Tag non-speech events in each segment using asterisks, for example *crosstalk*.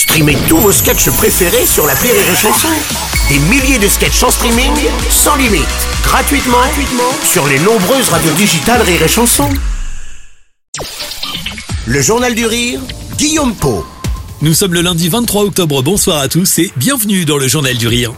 Streamez tous vos sketchs préférés sur la Rire et Chanson. Des milliers de sketchs en streaming, sans limite, gratuitement, gratuitement sur les nombreuses radios digitales Rire et. Le Journal du Rire, Guillaume Po. Nous sommes le lundi 23 octobre, bonsoir à tous et bienvenue dans le Journal du Rire.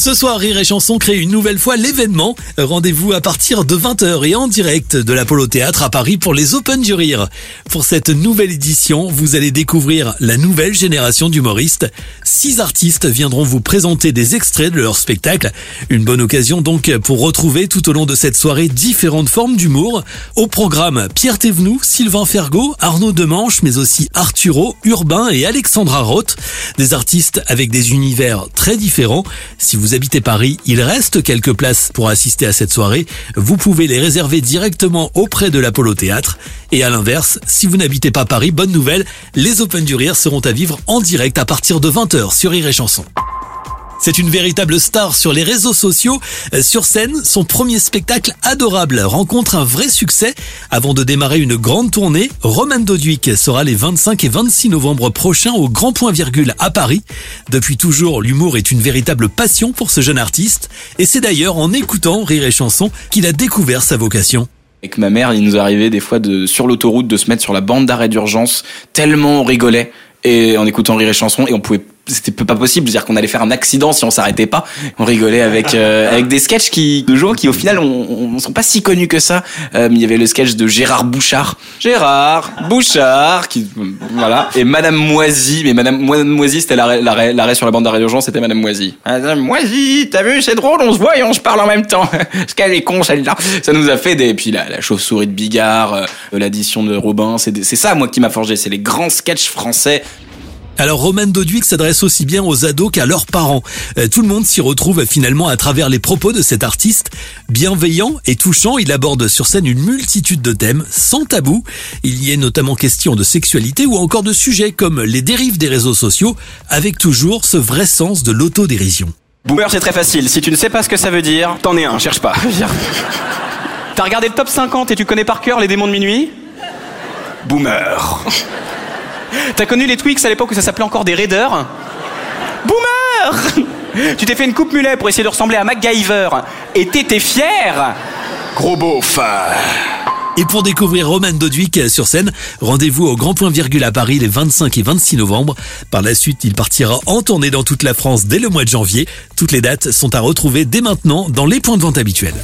Ce soir, Rire et Chanson crée une nouvelle fois l'événement. Rendez-vous à partir de 20h et en direct de l'Apollo Théâtre à Paris pour les Open du Rire. Pour cette nouvelle édition, vous allez découvrir la nouvelle génération d'humoristes. Six artistes viendront vous présenter des extraits de leur spectacle. Une bonne occasion donc pour retrouver tout au long de cette soirée différentes formes d'humour. Au programme, Pierre Thévenoud, Sylvain Fergot, Arnaud Demanche, mais aussi Arturo, Urbain et Alexandra Roth. Des artistes avec des univers très différents. Si vous habitez Paris, il reste quelques places pour assister à cette soirée. Vous pouvez les réserver directement auprès de l'Apollo Théâtre. Et à l'inverse, si vous n'habitez pas Paris, bonne nouvelle, les Open du Rire seront à vivre en direct à partir de 20h sur Rire et Chanson. C'est une véritable star sur les réseaux sociaux. Euh, Sur scène, son premier spectacle adorable rencontre un vrai succès. Avant de démarrer une grande tournée, Roman Doduic sera les 25 et 26 novembre prochains au Grand Point Virgule à Paris. Depuis toujours, l'humour est une véritable passion pour ce jeune artiste. Et c'est d'ailleurs en écoutant Rire et Chanson qu'il a découvert sa vocation. Avec ma mère, il nous arrivait des fois de sur l'autoroute de se mettre sur la bande d'arrêt d'urgence tellement on rigolait et en écoutant rire et chanson et on pouvait c'était pas possible, c'est-à-dire qu'on allait faire un accident si on s'arrêtait pas. On rigolait avec euh, avec des sketchs qui de jour qui au final on, on, sont pas si connus que ça. Euh, il y avait le sketch de Gérard Bouchard, Gérard Bouchard qui voilà et Madame Moisy, mais Madame, Moisy c'était l'arrêt, l'arrêt, sur la bande d'arrêt d'urgence, c'était Madame Moisy. Madame Moisy, t'as vu c'est drôle, on se voit et on se parle en même temps. *laughs* Parce qu'elle est con celle-là. Ça nous a fait des puis la, la chauve-souris de Bigard, euh, l'addition de Robin, c'est c'est ça moi qui m'a forgé, c'est les grands sketchs français Alors Roman Doduic s'adresse aussi bien aux ados qu'à leurs parents. Euh, tout le monde s'y retrouve finalement à travers les propos de cet artiste. Bienveillant et touchant, il aborde sur scène une multitude de thèmes sans tabou. Il y est notamment question de sexualité ou encore de sujets comme les dérives des réseaux sociaux, avec toujours ce vrai sens de l'autodérision. Boomer, c'est très facile. Si tu ne sais pas ce que ça veut dire, t'en es un, cherche pas. *laughs* T'as regardé le top 50 et tu connais par cœur les démons de minuit? Boomer. T'as connu les Twix à l'époque où ça s'appelait encore des Raiders Boomer Tu t'es fait une coupe mulet pour essayer de ressembler à MacGyver et t'étais fier Gros beauf. Et pour découvrir Roman Doduic sur scène, rendez-vous au Grand Point Virgule à Paris les 25 et 26 novembre. Par la suite, il partira en tournée dans toute la France dès le mois de janvier. Toutes les dates sont à retrouver dès maintenant dans les points de vente habituels.